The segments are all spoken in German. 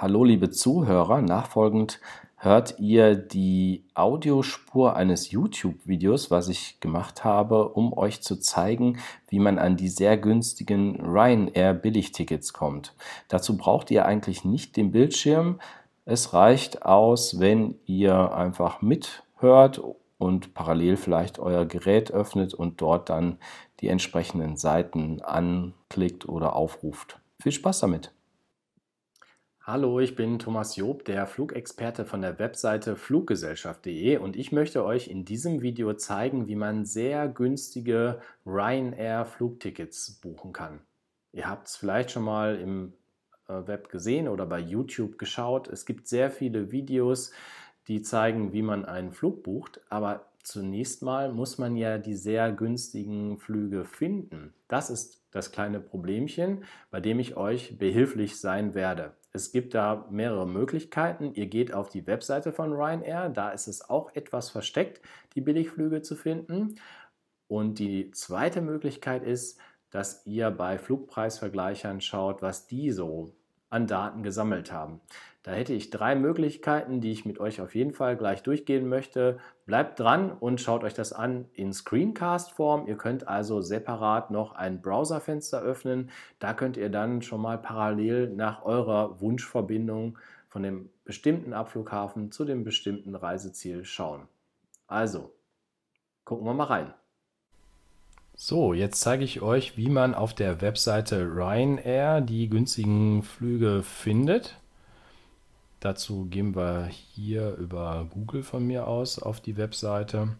Hallo liebe Zuhörer, nachfolgend hört ihr die Audiospur eines YouTube-Videos, was ich gemacht habe, um euch zu zeigen, wie man an die sehr günstigen Ryanair Billigtickets kommt. Dazu braucht ihr eigentlich nicht den Bildschirm. Es reicht aus, wenn ihr einfach mithört und parallel vielleicht euer Gerät öffnet und dort dann die entsprechenden Seiten anklickt oder aufruft. Viel Spaß damit! Hallo, ich bin Thomas Job, der Flugexperte von der Webseite fluggesellschaft.de und ich möchte euch in diesem Video zeigen, wie man sehr günstige Ryanair Flugtickets buchen kann. Ihr habt es vielleicht schon mal im äh, Web gesehen oder bei YouTube geschaut. Es gibt sehr viele Videos, die zeigen, wie man einen Flug bucht, aber zunächst mal muss man ja die sehr günstigen Flüge finden. Das ist das kleine Problemchen, bei dem ich euch behilflich sein werde. Es gibt da mehrere Möglichkeiten. Ihr geht auf die Webseite von Ryanair, da ist es auch etwas versteckt, die Billigflüge zu finden. Und die zweite Möglichkeit ist, dass ihr bei Flugpreisvergleichern schaut, was die so an Daten gesammelt haben. Da hätte ich drei Möglichkeiten, die ich mit euch auf jeden Fall gleich durchgehen möchte. Bleibt dran und schaut euch das an in Screencast-Form. Ihr könnt also separat noch ein Browserfenster öffnen. Da könnt ihr dann schon mal parallel nach eurer Wunschverbindung von dem bestimmten Abflughafen zu dem bestimmten Reiseziel schauen. Also, gucken wir mal rein. So, jetzt zeige ich euch, wie man auf der Webseite Ryanair die günstigen Flüge findet. Dazu gehen wir hier über Google von mir aus auf die Webseite.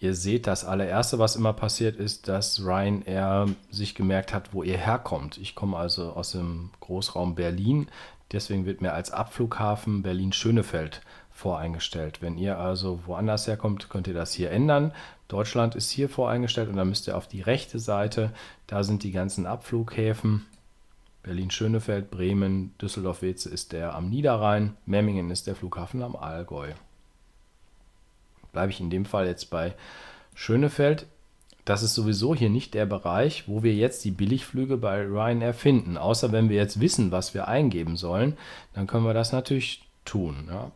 Ihr seht, das allererste, was immer passiert ist, dass Ryanair sich gemerkt hat, wo ihr herkommt. Ich komme also aus dem Großraum Berlin. Deswegen wird mir als Abflughafen Berlin-Schönefeld voreingestellt. Wenn ihr also woanders herkommt, könnt ihr das hier ändern. Deutschland ist hier voreingestellt und dann müsst ihr auf die rechte Seite. Da sind die ganzen Abflughäfen. Berlin-Schönefeld, Bremen, Düsseldorf-Weze ist der am Niederrhein, Memmingen ist der Flughafen am Allgäu. Bleibe ich in dem Fall jetzt bei Schönefeld. Das ist sowieso hier nicht der Bereich, wo wir jetzt die Billigflüge bei Ryanair finden. Außer wenn wir jetzt wissen, was wir eingeben sollen, dann können wir das natürlich tun. Ja.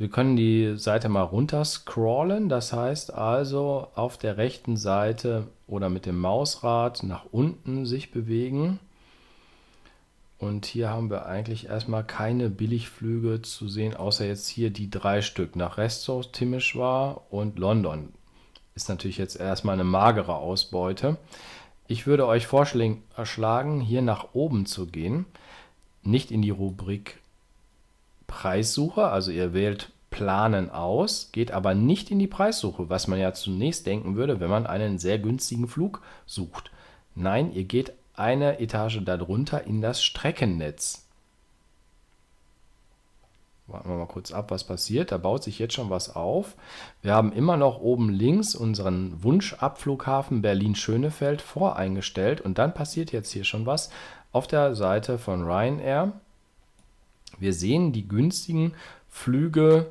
Wir können die Seite mal runter scrollen. Das heißt also auf der rechten Seite oder mit dem Mausrad nach unten sich bewegen. Und hier haben wir eigentlich erstmal keine Billigflüge zu sehen, außer jetzt hier die drei Stück nach Resto, Timeshwar und London. Ist natürlich jetzt erstmal eine magere Ausbeute. Ich würde euch vorschlagen, hier nach oben zu gehen, nicht in die Rubrik Preissuche, also ihr wählt Planen aus, geht aber nicht in die Preissuche, was man ja zunächst denken würde, wenn man einen sehr günstigen Flug sucht. Nein, ihr geht eine Etage darunter in das Streckennetz. Warten wir mal kurz ab, was passiert. Da baut sich jetzt schon was auf. Wir haben immer noch oben links unseren Wunschabflughafen Berlin-Schönefeld voreingestellt. Und dann passiert jetzt hier schon was auf der Seite von Ryanair. Wir sehen die günstigen Flüge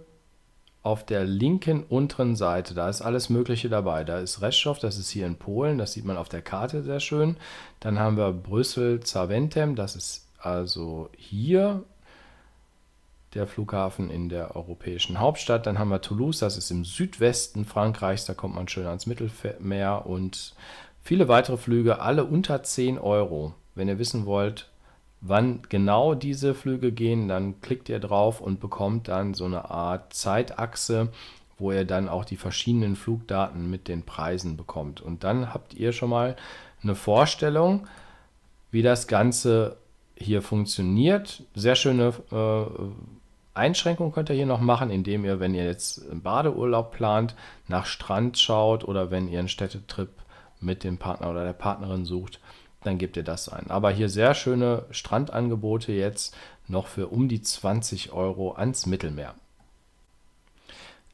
auf der linken unteren Seite, da ist alles Mögliche dabei. Da ist Reschow, das ist hier in Polen, das sieht man auf der Karte sehr schön. Dann haben wir Brüssel Zaventem, das ist also hier der Flughafen in der europäischen Hauptstadt. Dann haben wir Toulouse, das ist im Südwesten Frankreichs, da kommt man schön ans Mittelmeer und viele weitere Flüge, alle unter 10 Euro. Wenn ihr wissen wollt, wann genau diese Flüge gehen, dann klickt ihr drauf und bekommt dann so eine Art Zeitachse, wo ihr dann auch die verschiedenen Flugdaten mit den Preisen bekommt. Und dann habt ihr schon mal eine Vorstellung, wie das Ganze hier funktioniert. Sehr schöne äh, Einschränkung könnt ihr hier noch machen, indem ihr, wenn ihr jetzt einen Badeurlaub plant, nach Strand schaut oder wenn ihr einen Städtetrip mit dem Partner oder der Partnerin sucht, dann gebt ihr das ein. Aber hier sehr schöne Strandangebote jetzt noch für um die 20 Euro ans Mittelmeer.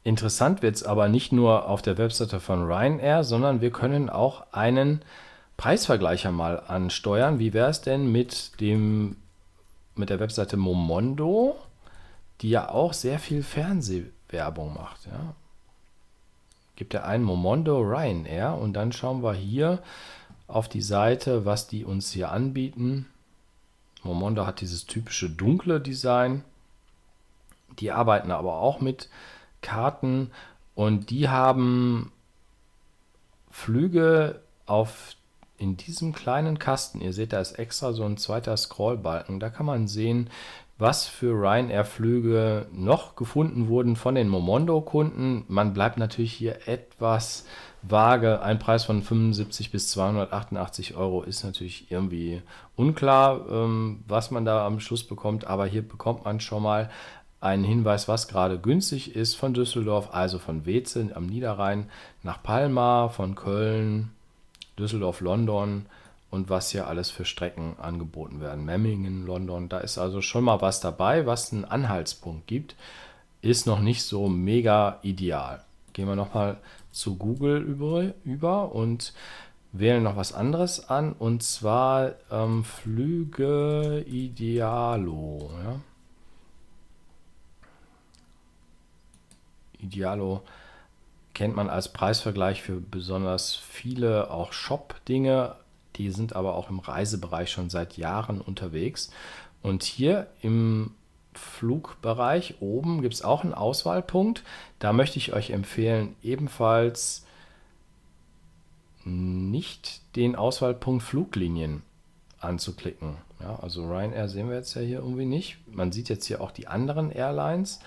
Interessant wird es aber nicht nur auf der Webseite von Ryanair, sondern wir können auch einen Preisvergleicher mal ansteuern. Wie wäre es denn mit dem mit der Webseite Momondo, die ja auch sehr viel Fernsehwerbung macht. Ja? Gibt er einen Momondo Ryanair und dann schauen wir hier, auf die Seite, was die uns hier anbieten. Momondo hat dieses typische dunkle Design. Die arbeiten aber auch mit Karten und die haben Flüge auf in diesem kleinen Kasten. Ihr seht, da ist extra so ein zweiter Scrollbalken. Da kann man sehen, was für Ryanair-Flüge noch gefunden wurden von den Momondo-Kunden. Man bleibt natürlich hier etwas vage. Ein Preis von 75 bis 288 Euro ist natürlich irgendwie unklar, ähm, was man da am Schluss bekommt. Aber hier bekommt man schon mal einen Hinweis, was gerade günstig ist von Düsseldorf, also von Weze am Niederrhein nach Palma, von Köln, Düsseldorf, London und was hier alles für Strecken angeboten werden. Memmingen, London, da ist also schon mal was dabei, was einen Anhaltspunkt gibt. Ist noch nicht so mega ideal. Gehen wir nochmal zu Google über, über und wählen noch was anderes an und zwar ähm, Flüge Idealo. Ja. Idealo kennt man als Preisvergleich für besonders viele auch Shop-Dinge. Die sind aber auch im Reisebereich schon seit Jahren unterwegs. Und hier im Flugbereich oben gibt es auch einen Auswahlpunkt. Da möchte ich euch empfehlen, ebenfalls nicht den Auswahlpunkt Fluglinien anzuklicken. Ja, also Ryanair sehen wir jetzt ja hier irgendwie nicht. Man sieht jetzt hier auch die anderen Airlines.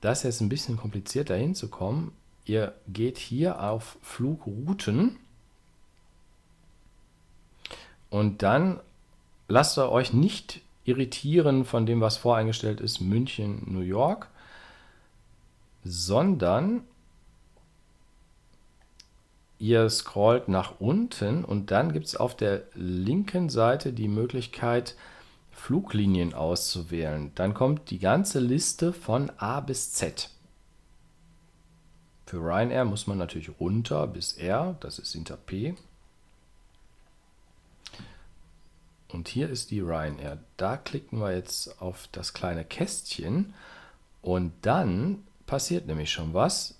Das ist jetzt ein bisschen kompliziert dahin zu kommen. Ihr geht hier auf Flugrouten und dann lasst ihr euch nicht irritieren von dem, was voreingestellt ist, München, New York, sondern ihr scrollt nach unten und dann gibt es auf der linken Seite die Möglichkeit, Fluglinien auszuwählen. Dann kommt die ganze Liste von A bis Z. Für Ryanair muss man natürlich runter bis R, das ist hinter P. Und hier ist die Ryanair. Da klicken wir jetzt auf das kleine Kästchen und dann passiert nämlich schon was.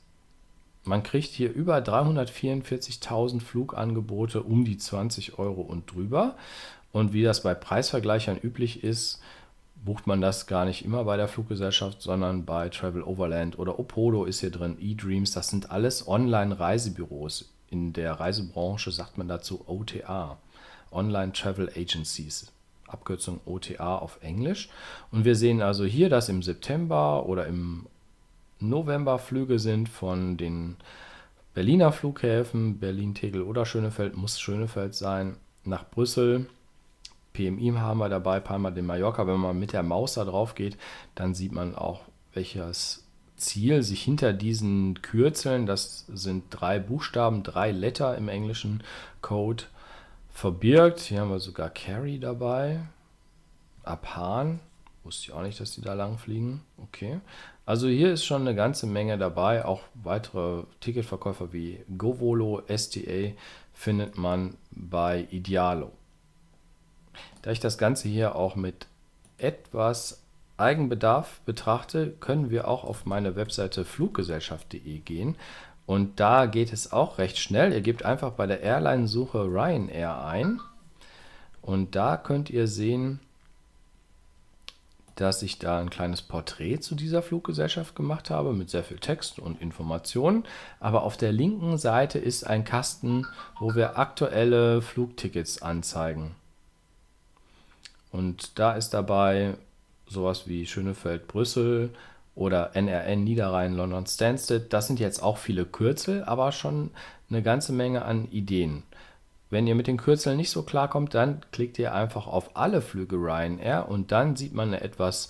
Man kriegt hier über 344.000 Flugangebote um die 20 Euro und drüber. Und wie das bei Preisvergleichern üblich ist, bucht man das gar nicht immer bei der Fluggesellschaft, sondern bei Travel Overland oder Opodo ist hier drin, eDreams. Das sind alles Online-Reisebüros. In der Reisebranche sagt man dazu OTA, Online Travel Agencies. Abkürzung OTA auf Englisch. Und wir sehen also hier, dass im September oder im November Flüge sind von den Berliner Flughäfen, Berlin, Tegel oder Schönefeld, muss Schönefeld sein, nach Brüssel, PMI haben wir dabei, Palma de Mallorca. Wenn man mit der Maus da drauf geht, dann sieht man auch, welches Ziel sich hinter diesen Kürzeln, das sind drei Buchstaben, drei Letter im englischen Code, verbirgt. Hier haben wir sogar Carry dabei. Abhan. Wusste ich auch nicht, dass die da lang fliegen. Okay. Also hier ist schon eine ganze Menge dabei. Auch weitere Ticketverkäufer wie Govolo, STA findet man bei Idealo. Da ich das Ganze hier auch mit etwas Eigenbedarf betrachte, können wir auch auf meine Webseite fluggesellschaft.de gehen. Und da geht es auch recht schnell. Ihr gebt einfach bei der Airline-Suche Ryanair ein. Und da könnt ihr sehen, dass ich da ein kleines Porträt zu dieser Fluggesellschaft gemacht habe mit sehr viel Text und Informationen. Aber auf der linken Seite ist ein Kasten, wo wir aktuelle Flugtickets anzeigen. Und da ist dabei sowas wie Schönefeld, Brüssel oder NRN, Niederrhein, London, Stansted. Das sind jetzt auch viele Kürzel, aber schon eine ganze Menge an Ideen. Wenn ihr mit den Kürzeln nicht so klarkommt, dann klickt ihr einfach auf alle Flüge Ryanair und dann sieht man eine etwas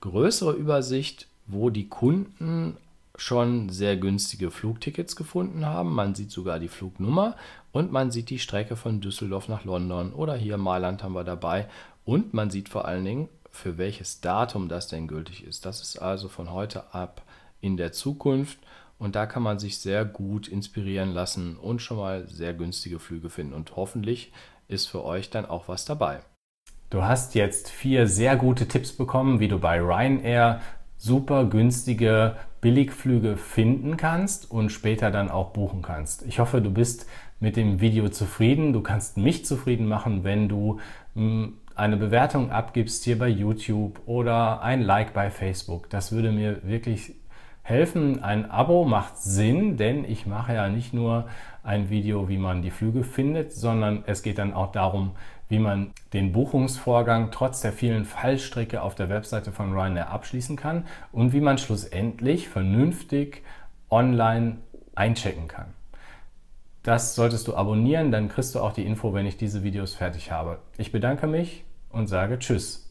größere Übersicht, wo die Kunden schon sehr günstige Flugtickets gefunden haben. Man sieht sogar die Flugnummer und man sieht die Strecke von Düsseldorf nach London oder hier Mailand haben wir dabei und man sieht vor allen Dingen, für welches Datum das denn gültig ist. Das ist also von heute ab in der Zukunft und da kann man sich sehr gut inspirieren lassen und schon mal sehr günstige Flüge finden und hoffentlich ist für euch dann auch was dabei. Du hast jetzt vier sehr gute Tipps bekommen, wie du bei Ryanair super günstige Billigflüge finden kannst und später dann auch buchen kannst. Ich hoffe, du bist mit dem Video zufrieden. Du kannst mich zufrieden machen, wenn du hm, eine Bewertung abgibst hier bei YouTube oder ein Like bei Facebook. Das würde mir wirklich helfen. Ein Abo macht Sinn, denn ich mache ja nicht nur ein Video, wie man die Flüge findet, sondern es geht dann auch darum, wie man den Buchungsvorgang trotz der vielen Fallstricke auf der Webseite von Ryanair abschließen kann und wie man schlussendlich vernünftig online einchecken kann. Das solltest du abonnieren, dann kriegst du auch die Info, wenn ich diese Videos fertig habe. Ich bedanke mich und sage Tschüss.